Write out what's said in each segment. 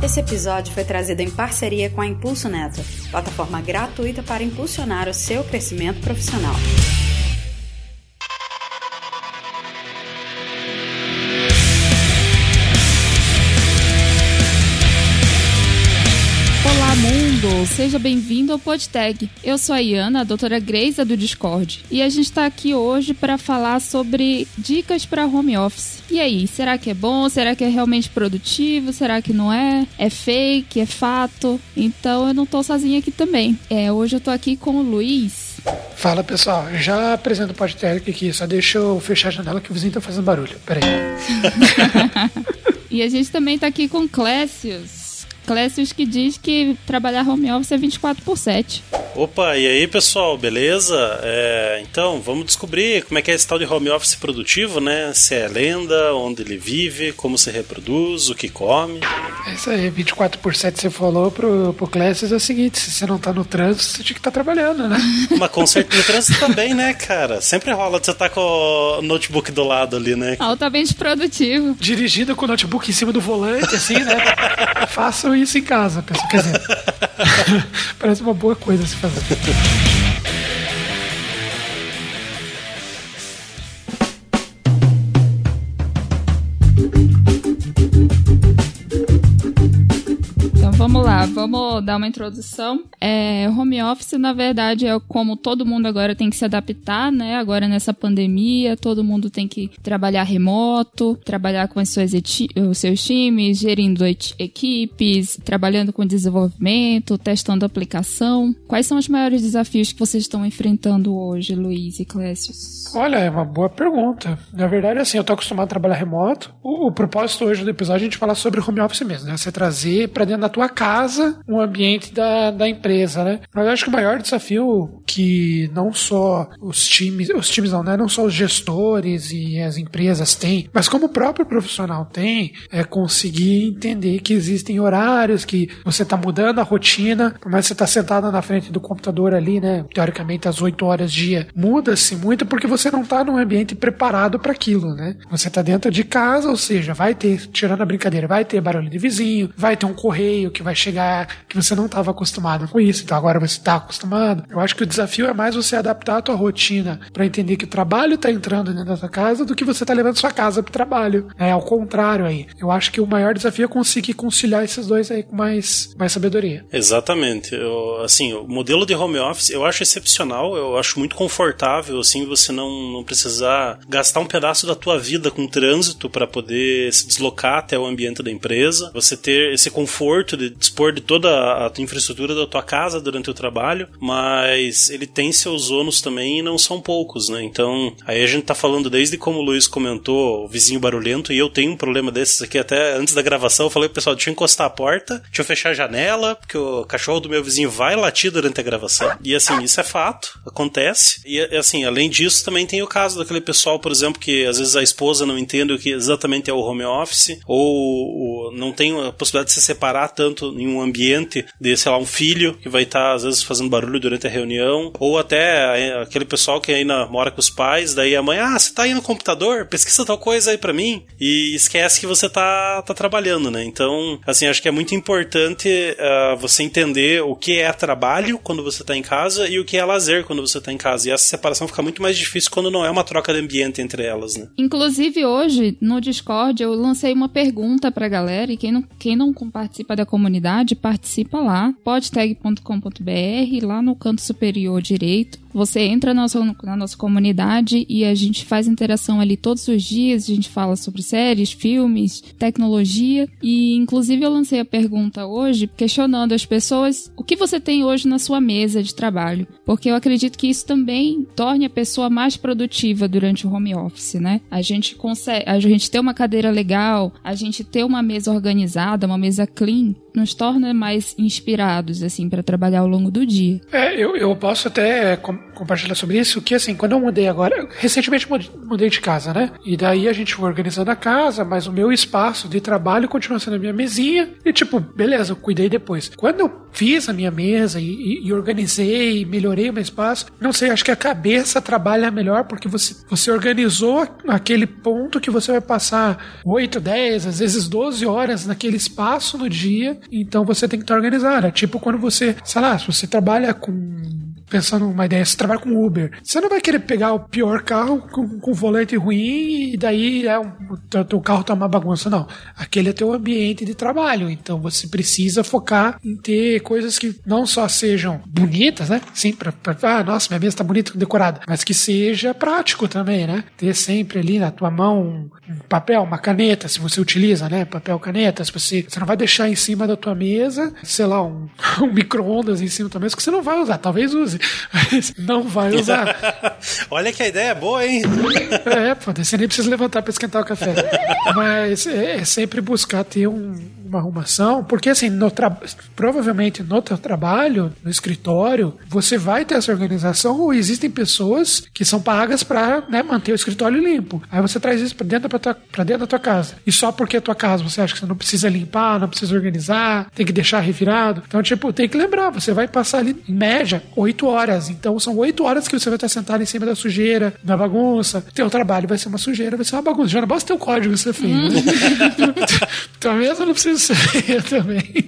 Esse episódio foi trazido em parceria com a Impulso Neto, plataforma gratuita para impulsionar o seu crescimento profissional. Seja bem-vindo ao PodTag. Eu sou a Iana, a doutora Greisa do Discord, e a gente está aqui hoje para falar sobre dicas para home office. E aí, será que é bom? Será que é realmente produtivo? Será que não é? É fake? É fato? Então eu não tô sozinha aqui também. É, hoje eu tô aqui com o Luiz. Fala pessoal, já apresento o PodTag aqui, só deixa eu fechar a janela que o vizinho tá fazendo barulho. Peraí. e a gente também tá aqui com o Clécius. Clécius que diz que trabalhar home office é 24 por 7. Opa, e aí pessoal, beleza? É, então, vamos descobrir como é que é esse tal de home office produtivo, né? Se é lenda, onde ele vive, como se reproduz, o que come. É isso aí, 24 por 7 você falou pro, pro Clécius é o seguinte, se você não tá no trânsito, você tinha que estar tá trabalhando, né? Mas com certeza no trânsito também, né, cara? Sempre rola de você estar tá com o notebook do lado ali, né? Altamente produtivo. Dirigindo com o notebook em cima do volante, assim, né? Façam isso em casa, pessoal. Quer dizer, parece uma boa coisa se fazer. Exatamente. Vamos lá, vamos dar uma introdução. É, home office, na verdade, é como todo mundo agora tem que se adaptar, né? Agora nessa pandemia, todo mundo tem que trabalhar remoto, trabalhar com as suas os seus times, gerindo equipes, trabalhando com desenvolvimento, testando aplicação. Quais são os maiores desafios que vocês estão enfrentando hoje, Luiz e Clécius? Olha, é uma boa pergunta. Na verdade, assim, eu tô acostumado a trabalhar remoto. O, o propósito hoje do episódio é a gente falar sobre home office mesmo, né? Você trazer para dentro da tua casa um ambiente da, da empresa, né? Mas eu acho que o maior desafio que não só os times, os times não, né? Não só os gestores e as empresas têm, mas como o próprio profissional tem, é conseguir entender que existem horários, que você tá mudando a rotina, por mais que você tá sentado na frente do computador ali, né? Teoricamente às 8 horas dia, muda-se muito porque você não tá num ambiente preparado para aquilo, né? Você tá dentro de casa, ou seja, vai ter, tirando a brincadeira, vai ter barulho de vizinho, vai ter um correio que vai chegar que você não estava acostumado com isso, então agora você está acostumado. Eu acho que o desafio é mais você adaptar a tua rotina para entender que o trabalho está entrando dentro da sua casa do que você está levando sua casa para o trabalho. É ao contrário aí. Eu acho que o maior desafio é conseguir conciliar esses dois aí com mais, mais sabedoria. Exatamente. Eu, assim, o modelo de home office eu acho excepcional, eu acho muito confortável, assim, você não, não precisar gastar um pedaço da tua vida com trânsito para poder se deslocar até o ambiente da empresa, você ter esse conforto de dispor de toda a infraestrutura da tua casa durante o trabalho, mas ele tem seus ônus também e não são poucos, né? Então, aí a gente tá falando desde como o Luiz comentou, o vizinho barulhento, e eu tenho um problema desses aqui até antes da gravação, eu falei pro pessoal, deixa eu encostar a porta, deixa eu fechar a janela, porque o cachorro do meu vizinho vai latir durante a gravação. E assim, isso é fato, acontece. E assim, além disso, também tem o caso daquele pessoal, por exemplo, que às vezes a esposa não entende o que exatamente é o home office, ou não tem a possibilidade de se separar tanto em um ambiente de, sei lá, um filho que vai estar, tá, às vezes, fazendo barulho durante a reunião, ou até aquele pessoal que ainda mora com os pais, daí a mãe, ah, você tá aí no computador, pesquisa tal coisa aí para mim, e esquece que você tá, tá trabalhando, né? Então, assim, acho que é muito importante uh, você entender o que é trabalho quando você tá em casa e o que é lazer quando você tá em casa. E essa separação fica muito mais difícil quando não é uma troca de ambiente entre elas, né? Inclusive, hoje, no Discord, eu lancei uma pergunta pra galera, e quem não, quem não participa da comunidade, participa lá, podtag.com.br, lá no canto superior direito. Você entra na nossa, na nossa comunidade e a gente faz interação ali todos os dias. A gente fala sobre séries, filmes, tecnologia. E, inclusive, eu lancei a pergunta hoje questionando as pessoas o que você tem hoje na sua mesa de trabalho. Porque eu acredito que isso também torne a pessoa mais produtiva durante o home office, né? A gente consegue, a gente ter uma cadeira legal, a gente ter uma mesa organizada, uma mesa clean, nos torna mais inspirados, assim, para trabalhar ao longo do dia. É, eu, eu posso até compartilhar sobre isso, que assim, quando eu mudei agora, recentemente mudei de casa, né? E daí a gente foi organizando a casa, mas o meu espaço de trabalho continua sendo a minha mesinha. E tipo, beleza, eu cuidei depois. Quando eu fiz a minha mesa e, e, e organizei, melhorei o meu espaço, não sei, acho que a cabeça trabalha melhor porque você, você organizou aquele ponto que você vai passar 8, 10, às vezes 12 horas naquele espaço no dia, então você tem que estar organizado. É tipo quando você, sei lá, se você trabalha com pensando numa ideia, você trabalha com Uber, você não vai querer pegar o pior carro com, com volante ruim e daí é um, o teu carro tá uma bagunça, não. Aquele é teu ambiente de trabalho, então você precisa focar em ter coisas que não só sejam bonitas, né? Sim, pra, pra ah, nossa, minha mesa tá bonita, decorada, mas que seja prático também, né? Ter sempre ali na tua mão um, um papel, uma caneta, se você utiliza, né? Papel, caneta, se você, você não vai deixar em cima da tua mesa, sei lá, um, um micro-ondas em cima da tua mesa que você não vai usar, talvez use, não vai usar. Olha que a ideia é boa, hein? É, pô, você nem precisa levantar para esquentar o café. Mas é, é sempre buscar ter um, uma arrumação, porque assim, no provavelmente no teu trabalho, no escritório, você vai ter essa organização ou existem pessoas que são pagas para né, manter o escritório limpo. Aí você traz isso para dentro, pra, tua, pra dentro da tua casa. E só porque é tua casa você acha que você não precisa limpar, não precisa organizar, tem que deixar revirado. Então, tipo, tem que lembrar, você vai passar ali, em média, oito horas. Então, são oito horas que você vai estar sentado em cima da sujeira, na bagunça. Teu trabalho vai ser uma sujeira, vai ser uma bagunça. Já não basta ter o código que você fez. Né? então, mesmo não precisa ser também.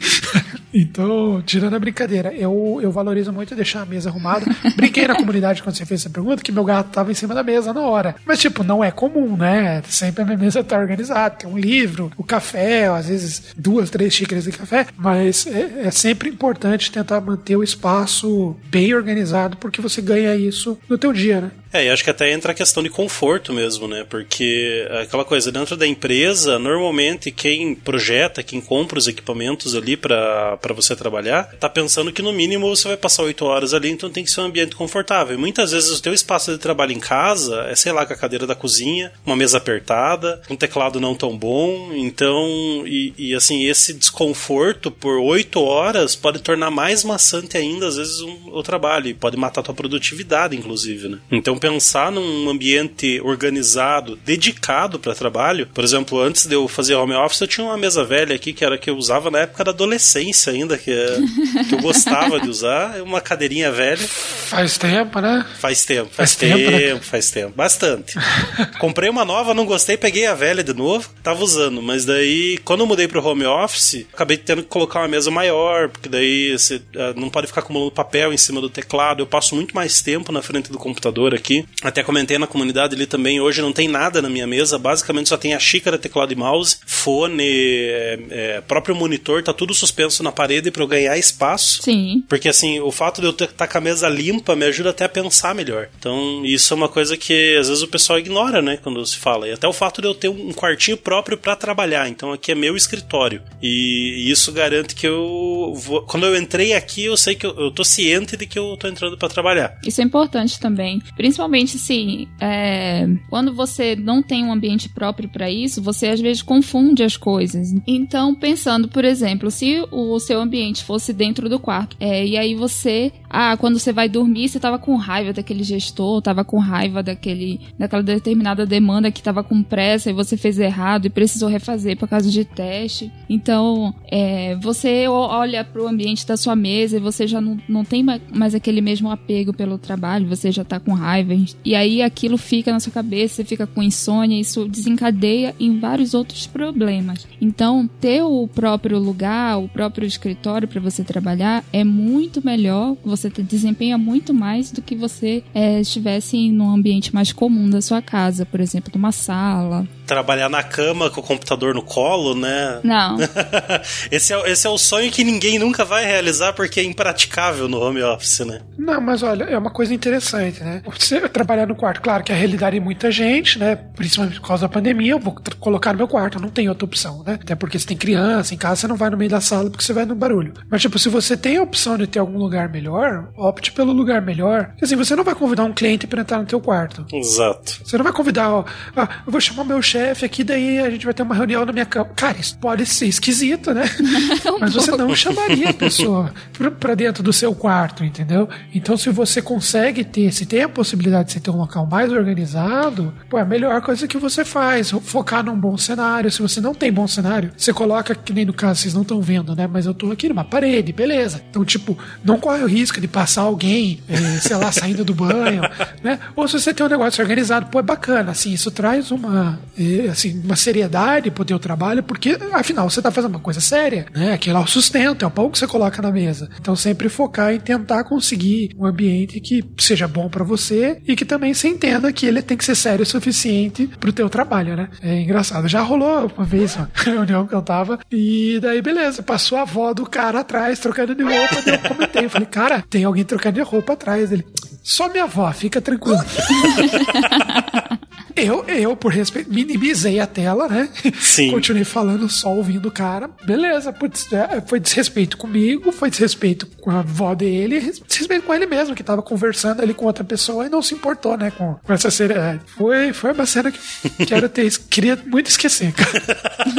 Então, tirando a brincadeira, eu, eu valorizo muito deixar a mesa arrumada. Brinquei na comunidade quando você fez essa pergunta que meu gato tava em cima da mesa na hora. Mas, tipo, não é comum, né? Sempre a minha mesa tá organizada. Tem um livro, o café, às vezes duas, três xícaras de café. Mas é, é sempre importante tentar manter o espaço bem organizado, porque você ganha isso no teu dia, né? É, e acho que até entra a questão de conforto mesmo, né? Porque aquela coisa, dentro da empresa, normalmente quem projeta, quem compra os equipamentos ali para você trabalhar, tá pensando que no mínimo você vai passar oito horas ali, então tem que ser um ambiente confortável. E muitas vezes o teu espaço de trabalho em casa é, sei lá, com a cadeira da cozinha, uma mesa apertada, um teclado não tão bom, então, e, e assim, esse desconforto por oito horas pode tornar mais maçante ainda, às vezes, um, o trabalho, e pode matar a tua produtividade, inclusive, né? Então, pensar num ambiente organizado, dedicado para trabalho. Por exemplo, antes de eu fazer home office, eu tinha uma mesa velha aqui que era que eu usava na época da adolescência ainda, que, que eu gostava de usar, uma cadeirinha velha. Faz tempo, né? Faz tempo, faz, faz tempo, tempo né? faz tempo, bastante. Comprei uma nova, não gostei, peguei a velha de novo, tava usando, mas daí quando eu mudei pro home office, acabei tendo que colocar uma mesa maior, porque daí você uh, não pode ficar acumulando papel em cima do teclado. Eu passo muito mais tempo na frente do computador aqui aqui. Até comentei na comunidade ali também. Hoje não tem nada na minha mesa, basicamente só tem a xícara, teclado e mouse, fone, é, é, próprio monitor, tá tudo suspenso na parede para eu ganhar espaço. Sim. Porque assim, o fato de eu estar tá com a mesa limpa me ajuda até a pensar melhor. Então, isso é uma coisa que às vezes o pessoal ignora, né, quando se fala. E até o fato de eu ter um quartinho próprio para trabalhar. Então, aqui é meu escritório. E isso garante que eu vou... quando eu entrei aqui, eu sei que eu, eu tô ciente de que eu tô entrando para trabalhar. Isso é importante também, principalmente principalmente assim, é, quando você não tem um ambiente próprio para isso, você às vezes confunde as coisas. Então, pensando, por exemplo, se o seu ambiente fosse dentro do quarto, é, e aí você, ah, quando você vai dormir, você tava com raiva daquele gestor, tava com raiva daquele, daquela determinada demanda que tava com pressa e você fez errado e precisou refazer por causa de teste. Então, é, você olha para o ambiente da sua mesa e você já não, não tem mais aquele mesmo apego pelo trabalho, você já tá com raiva, e aí aquilo fica na sua cabeça, você fica com insônia, isso desencadeia em vários outros problemas. Então, ter o próprio lugar, o próprio escritório para você trabalhar é muito melhor, você desempenha muito mais do que você é, estivesse num ambiente mais comum da sua casa, por exemplo, numa sala. Trabalhar na cama com o computador no colo, né? Não. esse, é, esse é o sonho que ninguém nunca vai realizar porque é impraticável no home office, né? Não, mas olha, é uma coisa interessante, né? Você trabalhar no quarto. Claro que é a realidade de muita gente, né? Principalmente por causa da pandemia, eu vou colocar no meu quarto, não tem outra opção, né? Até porque você tem criança em casa, você não vai no meio da sala porque você vai no barulho. Mas, tipo, se você tem a opção de ter algum lugar melhor, opte pelo lugar melhor. Assim, você não vai convidar um cliente para entrar no teu quarto. Exato. Você não vai convidar, ó, ah, eu vou chamar meu chefe chefe aqui, daí a gente vai ter uma reunião na minha cama. Cara, isso pode ser esquisito, né? Mas você não chamaria a pessoa pra dentro do seu quarto, entendeu? Então, se você consegue ter, se tem a possibilidade de você ter um local mais organizado, pô, é a melhor coisa que você faz. Focar num bom cenário. Se você não tem bom cenário, você coloca, que nem no caso, vocês não estão vendo, né? Mas eu tô aqui numa parede, beleza. Então, tipo, não corre o risco de passar alguém, é, sei lá, saindo do banho, né? Ou se você tem um negócio organizado, pô, é bacana, assim, isso traz uma, é, assim, uma seriedade pro teu trabalho, porque, afinal, você tá fazendo uma coisa séria, né? Aquilo é o sustento, é o pão que você coloca na mesa. Então, sempre focar em tentar conseguir um ambiente que seja bom para você e que também você entenda que ele tem que ser sério o suficiente pro teu trabalho, né? É engraçado. Já rolou uma vez uma reunião que eu tava e daí, beleza, passou a avó do cara atrás trocando de roupa, daí eu comentei, eu falei, cara, tem alguém trocando de roupa atrás dele. Só minha avó, fica tranquilo. Eu, eu, por respeito, minimizei a tela, né? Sim. Continuei falando só ouvindo o cara. Beleza, putz, é, foi desrespeito comigo, foi desrespeito com a avó dele, desrespeito com ele mesmo, que tava conversando ali com outra pessoa e não se importou, né, com, com essa seriedade. Foi, foi uma cena que quero ter, queria muito esquecer, cara.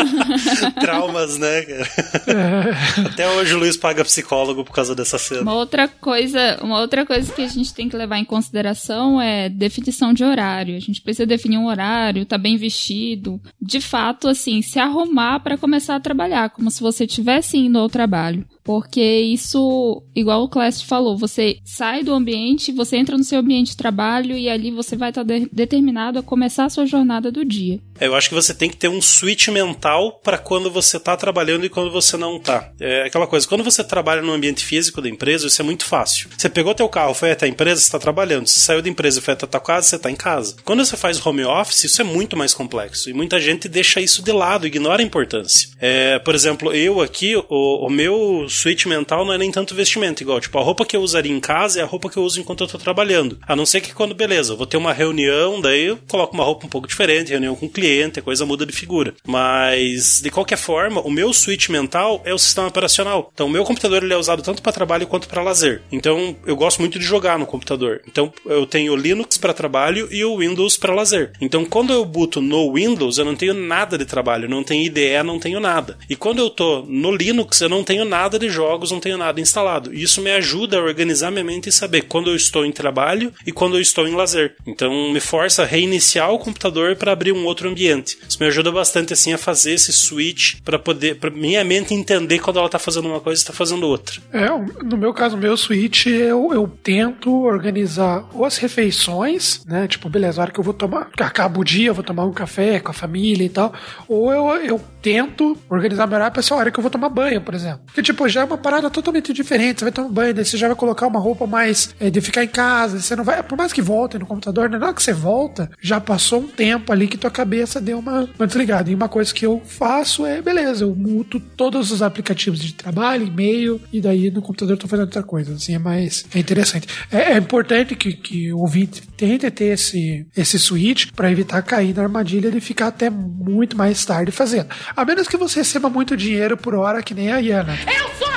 Traumas, né, cara? É. Até hoje o Luiz paga psicólogo por causa dessa cena. Uma outra coisa, uma outra coisa que a gente tem que levar em consideração é definição de horário. A gente precisa definir um horário, tá bem vestido. De fato, assim, se arrumar para começar a trabalhar, como se você estivesse indo ao trabalho. Porque isso, igual o Clash falou, você sai do ambiente, você entra no seu ambiente de trabalho e ali você vai estar de determinado a começar a sua jornada do dia. Eu acho que você tem que ter um switch mental para quando você tá trabalhando e quando você não tá. É aquela coisa, quando você trabalha no ambiente físico da empresa, isso é muito fácil. Você pegou teu carro, foi até a empresa, você tá trabalhando. Você saiu da empresa e foi até a tua casa, você tá em casa. Quando você faz office, isso é muito mais complexo. E muita gente deixa isso de lado, ignora a importância. É, por exemplo, eu aqui, o, o meu switch mental não é nem tanto vestimento, igual, tipo, a roupa que eu usaria em casa é a roupa que eu uso enquanto eu tô trabalhando. A não ser que quando, beleza, eu vou ter uma reunião, daí eu coloco uma roupa um pouco diferente, reunião com o cliente, a coisa muda de figura. Mas, de qualquer forma, o meu switch mental é o sistema operacional. Então, o meu computador ele é usado tanto para trabalho quanto para lazer. Então, eu gosto muito de jogar no computador. Então, eu tenho o Linux para trabalho e o Windows para lazer. Então, quando eu boto no Windows, eu não tenho nada de trabalho, não tenho IDE, não tenho nada. E quando eu tô no Linux, eu não tenho nada de jogos não tenho nada instalado. E isso me ajuda a organizar minha mente e saber quando eu estou em trabalho e quando eu estou em lazer. Então me força a reiniciar o computador para abrir um outro ambiente. Isso me ajuda bastante assim a fazer esse switch para poder para minha mente entender quando ela está fazendo uma coisa e está fazendo outra. É, no meu caso, meu switch eu, eu tento organizar ou as refeições, né? Tipo, beleza, a hora que eu vou tomar, acaba o dia, vou tomar um café com a família e tal, ou eu, eu tento organizar melhor para essa hora que eu vou tomar banho, por exemplo. Porque tipo, já é uma parada totalmente diferente. Você vai tomar banho, daí você já vai colocar uma roupa mais é, de ficar em casa. Você não vai. Por mais que volte no computador, né, na hora que você volta, já passou um tempo ali que tua cabeça deu uma, uma desligada. E uma coisa que eu faço é, beleza, eu muto todos os aplicativos de trabalho, e-mail, e daí no computador eu tô fazendo outra coisa. Assim, é mais. É interessante. É, é importante que, que o ouvinte tente ter esse, esse switch para evitar cair na armadilha de ficar até muito mais tarde fazendo. A menos que você receba muito dinheiro por hora, que nem a Iana. Eu sou!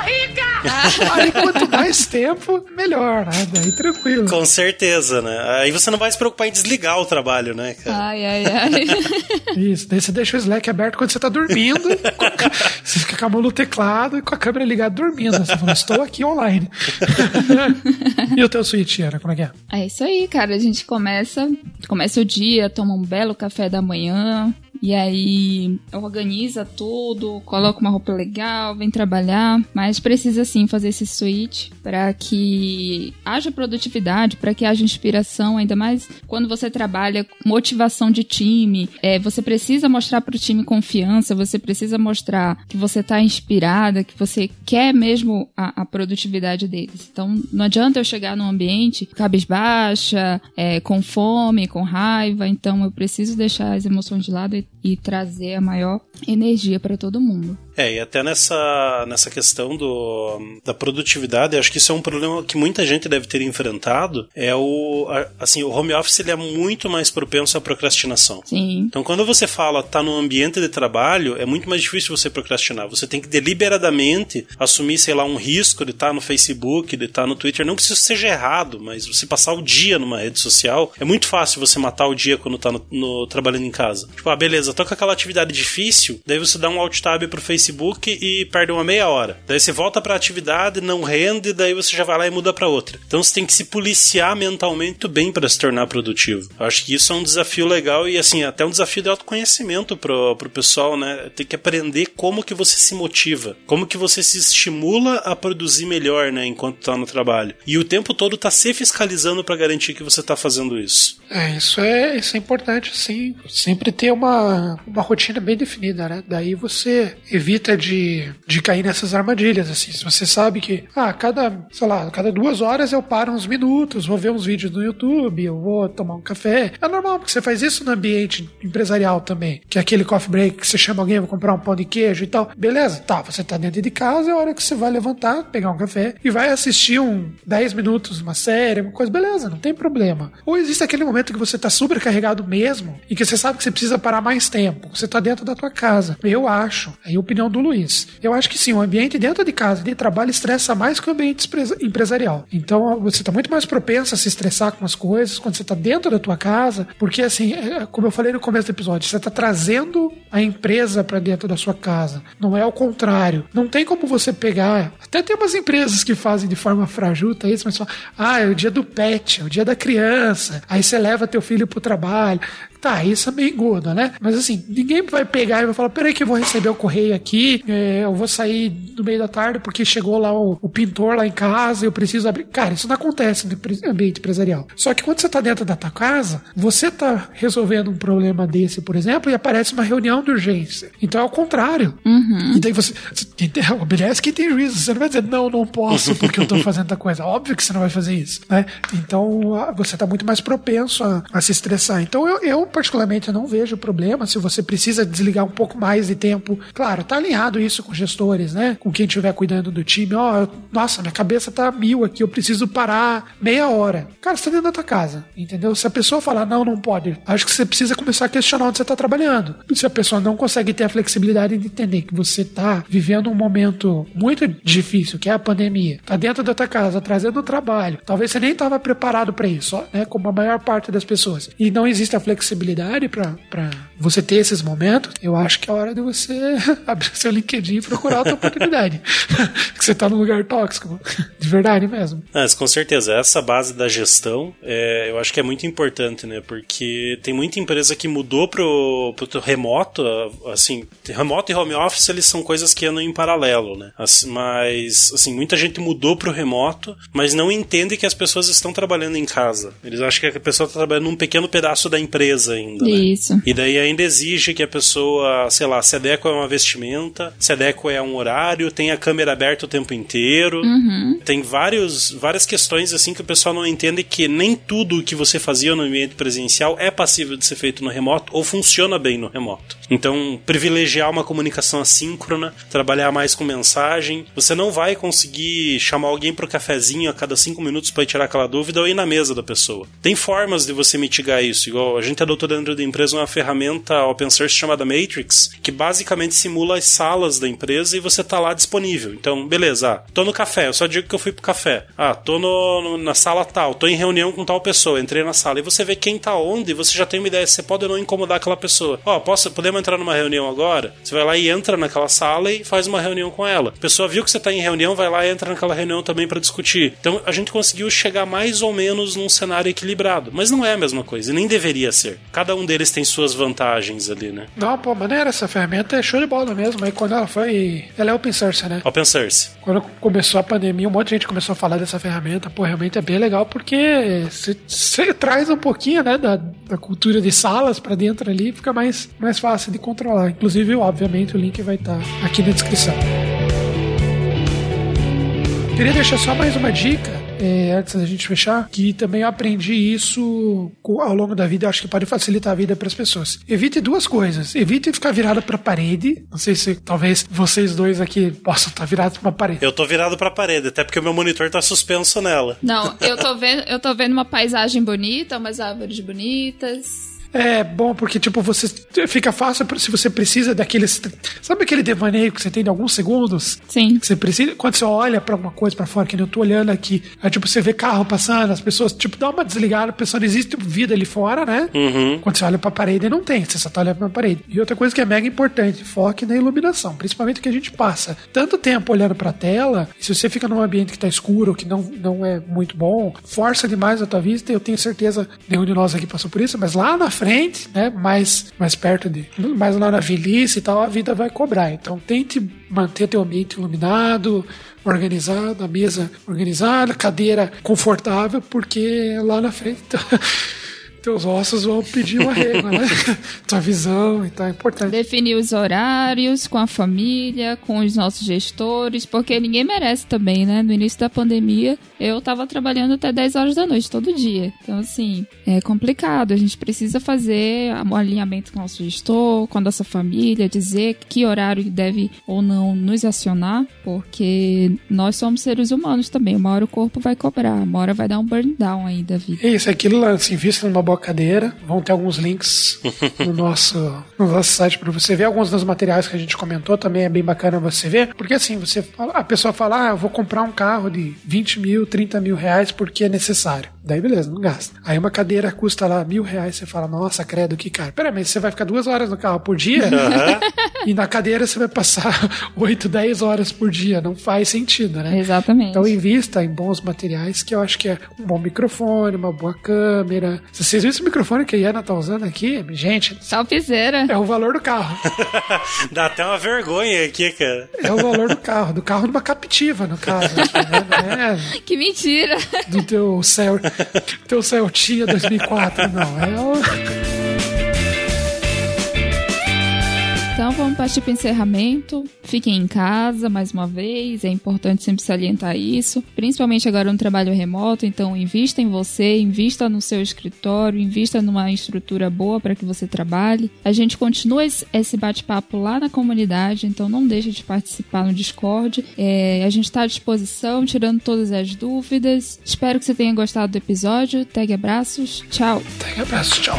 Aí quanto mais tempo, melhor, né? Daí tranquilo. Com certeza, né? Aí você não vai se preocupar em desligar o trabalho, né, cara? Ai, ai, ai. Isso, daí você deixa o Slack aberto quando você tá dormindo, você fica com a mão no teclado e com a câmera ligada dormindo. Você fala, estou aqui online. e o teu switch, Ana, como é que é? É isso aí, cara. A gente começa, começa o dia, toma um belo café da manhã, e aí organiza tudo, coloca uma roupa legal, vem trabalhar, mas precisa sim fazer esse switch para que haja produtividade, para que haja inspiração, ainda mais quando você trabalha motivação de time. É, você precisa mostrar para o time confiança, você precisa mostrar que você está inspirada, que você quer mesmo a, a, produtividade deles. Então não adianta eu chegar num ambiente cabisbaixa, é, com fome, com raiva. Então eu preciso deixar as emoções de lado e e trazer a maior energia para todo mundo. É, e até nessa, nessa questão do, da produtividade, acho que isso é um problema que muita gente deve ter enfrentado, é o, assim, o home office ele é muito mais propenso à procrastinação. Sim. Então quando você fala tá no ambiente de trabalho, é muito mais difícil você procrastinar. Você tem que deliberadamente assumir, sei lá, um risco de estar tá no Facebook, de estar tá no Twitter, não que isso seja errado, mas você passar o dia numa rede social, é muito fácil você matar o dia quando tá no, no trabalhando em casa. Tipo, ah, beleza, tô com aquela atividade difícil, daí você dá um alt tab pro Facebook e perde uma meia hora. Daí você volta pra atividade, não rende, daí você já vai lá e muda para outra. Então você tem que se policiar mentalmente bem para se tornar produtivo. Eu acho que isso é um desafio legal e assim, até um desafio de autoconhecimento pro, pro pessoal, né? Tem que aprender como que você se motiva, como que você se estimula a produzir melhor, né, enquanto tá no trabalho. E o tempo todo tá se fiscalizando para garantir que você tá fazendo isso. É, isso é, isso é importante, sim. Sempre ter uma, uma rotina bem definida, né? Daí você evita de, de cair nessas armadilhas, assim. Se você sabe que, ah, cada, sei lá, cada duas horas eu paro uns minutos, vou ver uns vídeos no YouTube, eu vou tomar um café. É normal, porque você faz isso no ambiente empresarial também, que é aquele coffee break que você chama alguém, vou comprar um pão de queijo e tal. Beleza, tá, você tá dentro de casa, é a hora que você vai levantar, pegar um café e vai assistir um 10 minutos, uma série, uma coisa, beleza, não tem problema. Ou existe aquele momento que você tá super carregado mesmo e que você sabe que você precisa parar mais tempo. Você tá dentro da tua casa. Eu acho, aí a opinião do Luiz. Eu acho que sim, o ambiente dentro de casa, de trabalho, estressa mais que o ambiente empresarial. Então você tá muito mais propenso a se estressar com as coisas quando você tá dentro da tua casa, porque assim, é, como eu falei no começo do episódio, você tá trazendo a empresa para dentro da sua casa. Não é o contrário. Não tem como você pegar. Até tem umas empresas que fazem de forma frajuta isso, mas falam, ah, é o dia do pet, é o dia da criança. Aí você leva teu filho pro trabalho. Tá, isso é meio gordo, né? Mas assim, ninguém vai pegar e vai falar: peraí, que eu vou receber o correio aqui, é, eu vou sair no meio da tarde porque chegou lá o, o pintor lá em casa, eu preciso abrir. Cara, isso não acontece no ambiente empresarial. Só que quando você tá dentro da tua casa, você tá resolvendo um problema desse, por exemplo, e aparece uma reunião de urgência. Então é o contrário. Uhum. E daí você, você obedece quem tem juízo. Você não vai dizer, não, não posso porque eu tô fazendo a coisa. Óbvio que você não vai fazer isso, né? Então você tá muito mais propenso a, a se estressar. Então eu, eu particularmente, não vejo problema se você precisa desligar um pouco mais de tempo. Claro, tá alinhado isso com gestores, né? Com quem estiver cuidando do time. Ó, oh, nossa, minha cabeça tá mil aqui, eu preciso parar meia hora. Cara, você tá dentro da tua casa, entendeu? Se a pessoa falar, não, não pode, acho que você precisa começar a questionar onde você tá trabalhando. Se a pessoa não consegue ter a flexibilidade de entender que você tá vivendo um momento muito difícil, que é a pandemia, tá dentro da tua casa, trazendo o trabalho, talvez você nem estava preparado para isso, né? Como a maior parte das pessoas. E não existe a flexibilidade disponibilidade para você ter esses momentos, eu acho que é hora de você abrir seu LinkedIn e procurar outra oportunidade. que você está num lugar tóxico. De verdade mesmo. Mas, com certeza, essa base da gestão é, eu acho que é muito importante, né? Porque tem muita empresa que mudou pro, pro remoto, assim, remoto e home office eles são coisas que andam em paralelo, né? Assim, mas, assim, muita gente mudou pro remoto, mas não entende que as pessoas estão trabalhando em casa. Eles acham que a pessoa está trabalhando num pequeno pedaço da empresa ainda. Né? Isso. E daí ainda exige que a pessoa, sei lá, se adequa a uma vestimenta, se adequa a um horário, tem a câmera aberta o tempo inteiro. Uhum. Tem vários, várias questões assim que o pessoal não entende que nem tudo o que você fazia no ambiente presencial é passível de ser feito no remoto ou funciona bem no remoto. Então, privilegiar uma comunicação assíncrona, trabalhar mais com mensagem. Você não vai conseguir chamar alguém para o cafezinho a cada cinco minutos para tirar aquela dúvida ou ir na mesa da pessoa. Tem formas de você mitigar isso, igual a gente adotou dentro da empresa uma ferramenta open source chamada Matrix, que basicamente simula as salas da empresa e você tá lá disponível. Então, beleza, ah, tô no café, eu só digo que eu fui pro café. Ah, tô no, no, na sala tal, tô em reunião com tal pessoa, entrei na sala. E você vê quem tá onde, você já tem uma ideia, você pode não incomodar aquela pessoa. Ó, oh, posso, podemos entrar numa reunião agora? Você vai lá e entra naquela sala e faz uma reunião com ela. A pessoa viu que você tá em reunião, vai lá e entra naquela reunião também para discutir. Então, a gente conseguiu chegar mais ou menos num cenário equilibrado. Mas não é a mesma coisa, e nem deveria ser. Cada um deles tem suas vantagens ali, né? Não, pô, maneira, essa ferramenta é show de bola mesmo. Aí quando ela foi. Ela é open source, né? Open source. Quando começou a pandemia, um monte de gente começou a falar dessa ferramenta. Pô, realmente é bem legal porque você traz um pouquinho, né, da, da cultura de salas para dentro ali, fica mais, mais fácil de controlar. Inclusive, obviamente, o link vai estar tá aqui na descrição. Queria deixar só mais uma dica é, antes da gente fechar, que também eu aprendi isso ao longo da vida, acho que pode facilitar a vida para as pessoas. Evite duas coisas. Evite ficar virado para a parede. Não sei se talvez vocês dois aqui possam estar virados para uma parede. Eu tô virado para a parede, até porque o meu monitor tá suspenso nela. Não, eu tô vendo, eu tô vendo uma paisagem bonita, umas árvores bonitas. É bom porque, tipo, você fica fácil se você precisa daqueles. Sabe aquele devaneio que você tem de alguns segundos? Sim. Que você precisa. Quando você olha pra alguma coisa pra fora, que eu tô olhando aqui, aí, tipo, você vê carro passando, as pessoas, tipo, dá uma desligada, a pessoa não existe vida ali fora, né? Uhum. Quando você olha pra parede, não tem, você só tá olhando pra parede. E outra coisa que é mega importante, foque na iluminação, principalmente que a gente passa tanto tempo olhando pra tela, e se você fica num ambiente que tá escuro, que não, não é muito bom, força demais a tua vista, eu tenho certeza, nenhum de nós aqui passou por isso, mas lá na frente frente, né? Mais, mais perto de. Mais lá na velhice e tal, a vida vai cobrar. Então tente manter teu ambiente iluminado, organizado, a mesa organizada, cadeira confortável, porque lá na frente. teus ossos vão pedir uma régua, né? Tua visão, então é importante. Definir os horários com a família, com os nossos gestores, porque ninguém merece também, né? No início da pandemia, eu tava trabalhando até 10 horas da noite todo dia. Então, assim, é complicado. A gente precisa fazer um alinhamento com o nosso gestor, com a nossa família, dizer que horário deve ou não nos acionar, porque nós somos seres humanos também. Uma hora o corpo vai cobrar, uma hora vai dar um burn down aí da vida. É isso, aquilo lá, assim, numa cadeira. Vão ter alguns links no nosso, no nosso site para você ver. Alguns dos materiais que a gente comentou também é bem bacana você ver. Porque assim, você fala, a pessoa fala, ah, eu vou comprar um carro de 20 mil, 30 mil reais porque é necessário. Daí beleza, não gasta. Aí uma cadeira custa lá mil reais, você fala, nossa, credo, que caro. Pera, mas você vai ficar duas horas no carro por dia? Uhum. e na cadeira você vai passar 8, 10 horas por dia. Não faz sentido, né? Exatamente. Então invista em bons materiais, que eu acho que é um bom microfone, uma boa câmera. Se vocês viram esse microfone que a Iana tá usando aqui, gente. Salpizeira. É o valor do carro. Dá até uma vergonha aqui, cara. É o valor do carro. Do carro numa captiva, no caso. Aqui, né? é que mentira. Do teu céu. Teu Celtinha 2004, não. É Então vamos partir para o encerramento. Fiquem em casa mais uma vez, é importante sempre salientar isso, principalmente agora no trabalho remoto. Então invista em você, invista no seu escritório, invista numa estrutura boa para que você trabalhe. A gente continua esse bate-papo lá na comunidade, então não deixe de participar no Discord. É, a gente está à disposição, tirando todas as dúvidas. Espero que você tenha gostado do episódio. Tag abraços, tchau. Tag abraços, tchau.